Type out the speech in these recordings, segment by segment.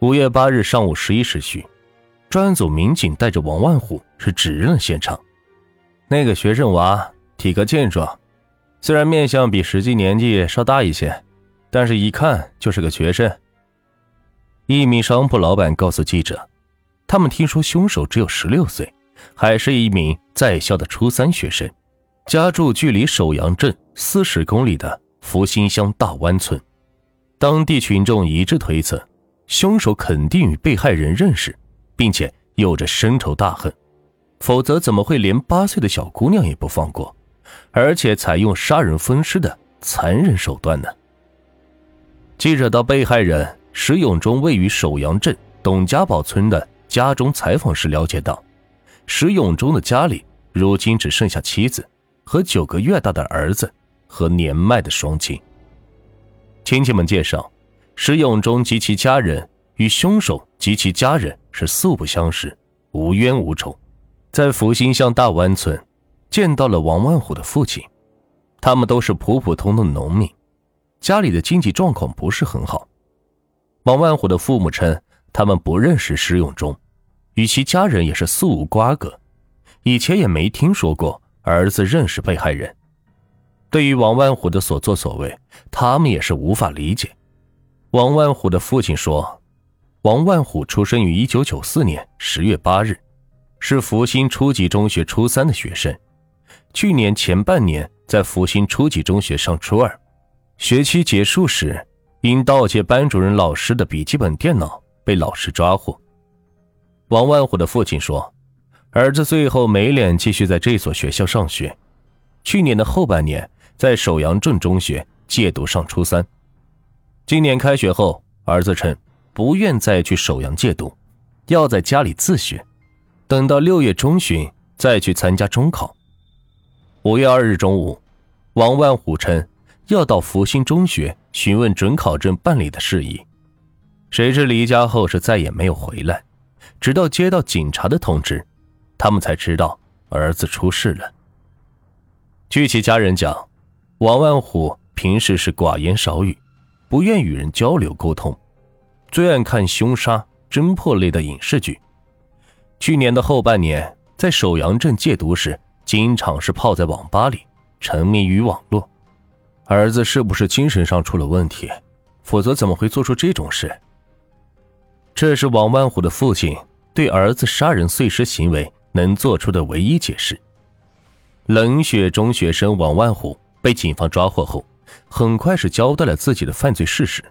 五月八日上午十一时许，专案组民警带着王万虎是指认了现场。那个学生娃体格健壮，虽然面相比实际年纪稍大一些，但是一看就是个学生。一名商铺老板告诉记者，他们听说凶手只有十六岁，还是一名在校的初三学生，家住距离首阳镇四十公里的福兴乡大湾村。当地群众一致推测，凶手肯定与被害人认识，并且有着深仇大恨，否则怎么会连八岁的小姑娘也不放过，而且采用杀人分尸的残忍手段呢？记者到被害人石永忠位于首阳镇董家堡村的家中采访时了解到，石永忠的家里如今只剩下妻子和九个月大的儿子和年迈的双亲。亲戚们介绍，石永忠及其家人与凶手及其家人是素不相识，无冤无仇。在福兴乡大湾村，见到了王万虎的父亲，他们都是普普通通的农民，家里的经济状况不是很好。王万虎的父母称，他们不认识石永忠，与其家人也是素无瓜葛，以前也没听说过儿子认识被害人。对于王万虎的所作所为，他们也是无法理解。王万虎的父亲说：“王万虎出生于一九九四年十月八日，是福兴初级中学初三的学生。去年前半年在福兴初级中学上初二，学期结束时因盗窃班主任老师的笔记本电脑被老师抓获。”王万虎的父亲说：“儿子最后没脸继续在这所学校上学，去年的后半年。”在首阳镇中学借读上初三，今年开学后，儿子称不愿再去首阳戒毒，要在家里自学，等到六月中旬再去参加中考。五月二日中午，王万虎称要到福兴中学询问准考证办理的事宜，谁知离家后是再也没有回来，直到接到警察的通知，他们才知道儿子出事了。据其家人讲。王万虎平时是寡言少语，不愿与人交流沟通，最爱看凶杀、侦破类的影视剧。去年的后半年，在首阳镇戒毒时，经常是泡在网吧里，沉迷于网络。儿子是不是精神上出了问题？否则怎么会做出这种事？这是王万虎的父亲对儿子杀人碎尸行为能做出的唯一解释。冷血中学生王万虎。被警方抓获后，很快是交代了自己的犯罪事实。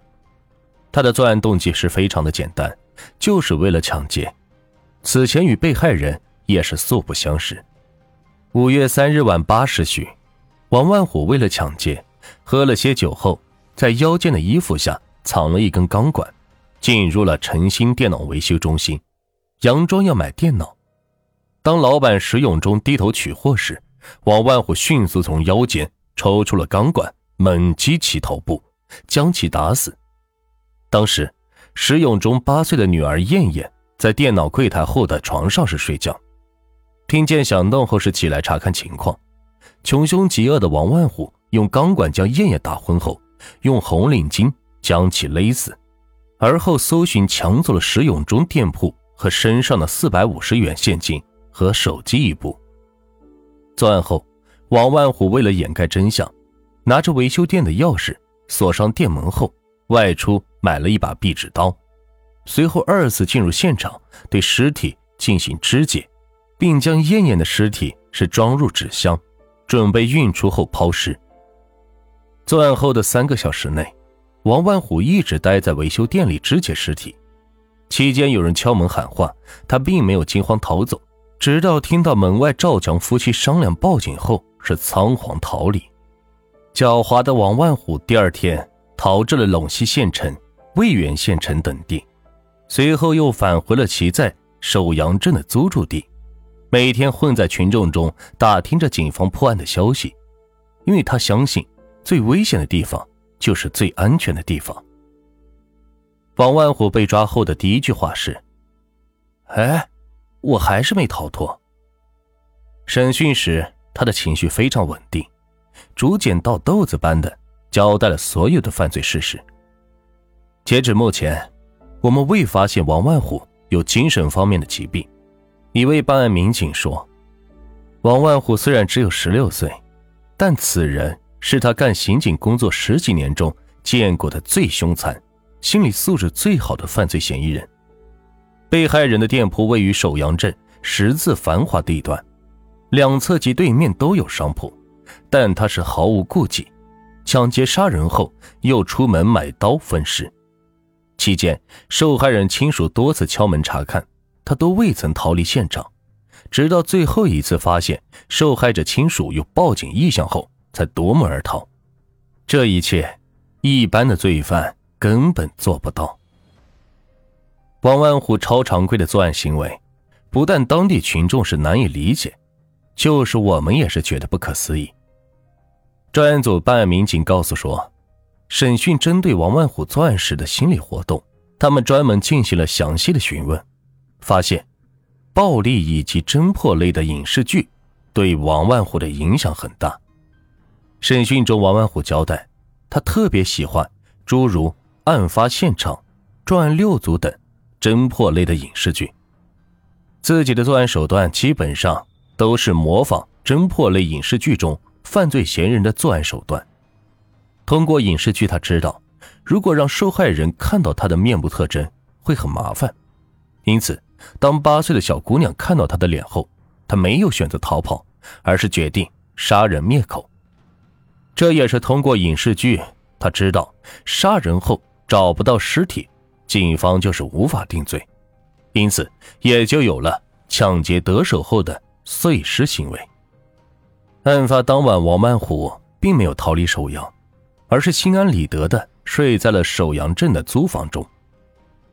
他的作案动机是非常的简单，就是为了抢劫。此前与被害人也是素不相识。五月三日晚八时许，王万虎为了抢劫，喝了些酒后，在腰间的衣服下藏了一根钢管，进入了晨兴电脑维修中心，佯装要买电脑。当老板石永忠低头取货时，王万虎迅速从腰间。抽出了钢管，猛击其头部，将其打死。当时，石永忠八岁的女儿燕燕在电脑柜台后的床上是睡觉，听见响动后是起来查看情况。穷凶极恶的王万虎用钢管将燕燕打昏后，用红领巾将其勒死，而后搜寻抢走了石永忠店铺和身上的四百五十元现金和手机一部。作案后。王万虎为了掩盖真相，拿着维修店的钥匙锁上店门后，外出买了一把壁纸刀，随后二次进入现场对尸体进行肢解，并将燕燕的尸体是装入纸箱，准备运出后抛尸。作案后的三个小时内，王万虎一直待在维修店里肢解尸体，期间有人敲门喊话，他并没有惊慌逃走，直到听到门外赵强夫妻商量报警后。是仓皇逃离，狡猾的王万虎第二天逃至了陇西县城、渭源县城等地，随后又返回了其在首阳镇的租住地，每天混在群众中打听着警方破案的消息，因为他相信最危险的地方就是最安全的地方。王万虎被抓后的第一句话是：“哎，我还是没逃脱。”审讯时。他的情绪非常稳定，逐渐倒豆子般的交代了所有的犯罪事实。截止目前，我们未发现王万虎有精神方面的疾病。一位办案民警说：“王万虎虽然只有十六岁，但此人是他干刑警工作十几年中见过的最凶残、心理素质最好的犯罪嫌疑人。被害人的店铺位于首阳镇十字繁华地段，两侧及对面都有商铺，但他是毫无顾忌，抢劫杀人后又出门买刀分尸。期间，受害人亲属多次敲门查看。”他都未曾逃离现场，直到最后一次发现受害者亲属有报警意向后，才夺门而逃。这一切，一般的罪犯根本做不到。王万虎超常规的作案行为，不但当地群众是难以理解，就是我们也是觉得不可思议。专案组办案民警告诉说，审讯针对王万虎作案时的心理活动，他们专门进行了详细的询问。发现，暴力以及侦破类的影视剧对王万虎的影响很大。审讯中，王万虎交代，他特别喜欢诸如《案发现场》《专案六组》等侦破类的影视剧。自己的作案手段基本上都是模仿侦破类影视剧中犯罪嫌疑人的作案手段。通过影视剧，他知道，如果让受害人看到他的面部特征，会很麻烦，因此。当八岁的小姑娘看到他的脸后，他没有选择逃跑，而是决定杀人灭口。这也是通过影视剧，他知道杀人后找不到尸体，警方就是无法定罪，因此也就有了抢劫得手后的碎尸行为。案发当晚，王曼虎并没有逃离首阳，而是心安理得的睡在了首阳镇的租房中，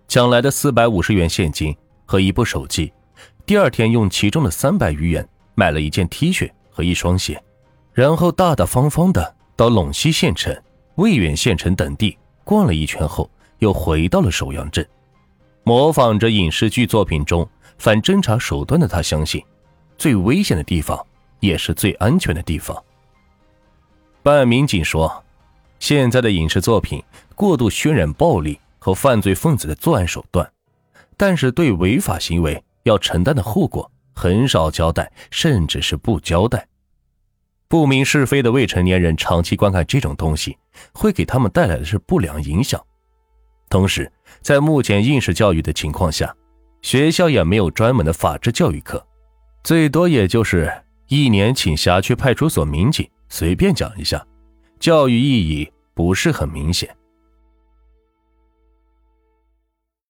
抢来的四百五十元现金。和一部手机，第二天用其中的三百余元买了一件 T 恤和一双鞋，然后大大方方的到陇西县城、渭源县城等地逛了一圈后，又回到了首阳镇，模仿着影视剧作品中反侦查手段的他，相信最危险的地方也是最安全的地方。办案民警说，现在的影视作品过度渲染暴力和犯罪分子的作案手段。但是对违法行为要承担的后果很少交代，甚至是不交代。不明是非的未成年人长期观看这种东西，会给他们带来的是不良影响。同时，在目前应试教育的情况下，学校也没有专门的法制教育课，最多也就是一年请辖区派出所民警随便讲一下，教育意义不是很明显。